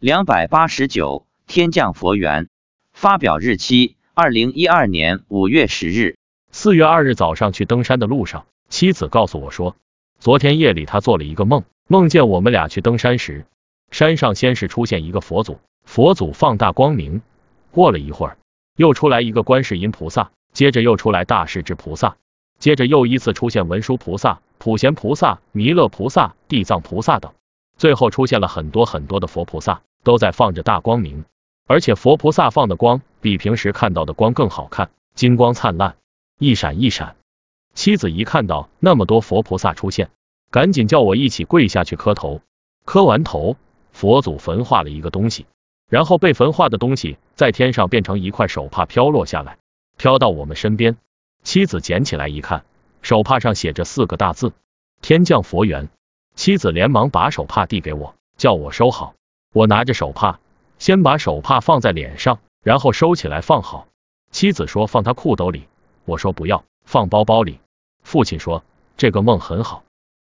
两百八十九，天降佛缘。发表日期：二零一二年五月十日。四月二日早上去登山的路上，妻子告诉我说，昨天夜里她做了一个梦，梦见我们俩去登山时，山上先是出现一个佛祖，佛祖放大光明，过了一会儿，又出来一个观世音菩萨，接着又出来大势至菩萨，接着又依次出现文殊菩萨、普贤菩萨、弥勒菩萨、地藏菩萨等，最后出现了很多很多的佛菩萨。都在放着大光明，而且佛菩萨放的光比平时看到的光更好看，金光灿烂，一闪一闪。妻子一看到那么多佛菩萨出现，赶紧叫我一起跪下去磕头。磕完头，佛祖焚化了一个东西，然后被焚化的东西在天上变成一块手帕飘落下来，飘到我们身边。妻子捡起来一看，手帕上写着四个大字：天降佛缘。妻子连忙把手帕递给我，叫我收好。我拿着手帕，先把手帕放在脸上，然后收起来放好。妻子说放他裤兜里，我说不要，放包包里。父亲说这个梦很好。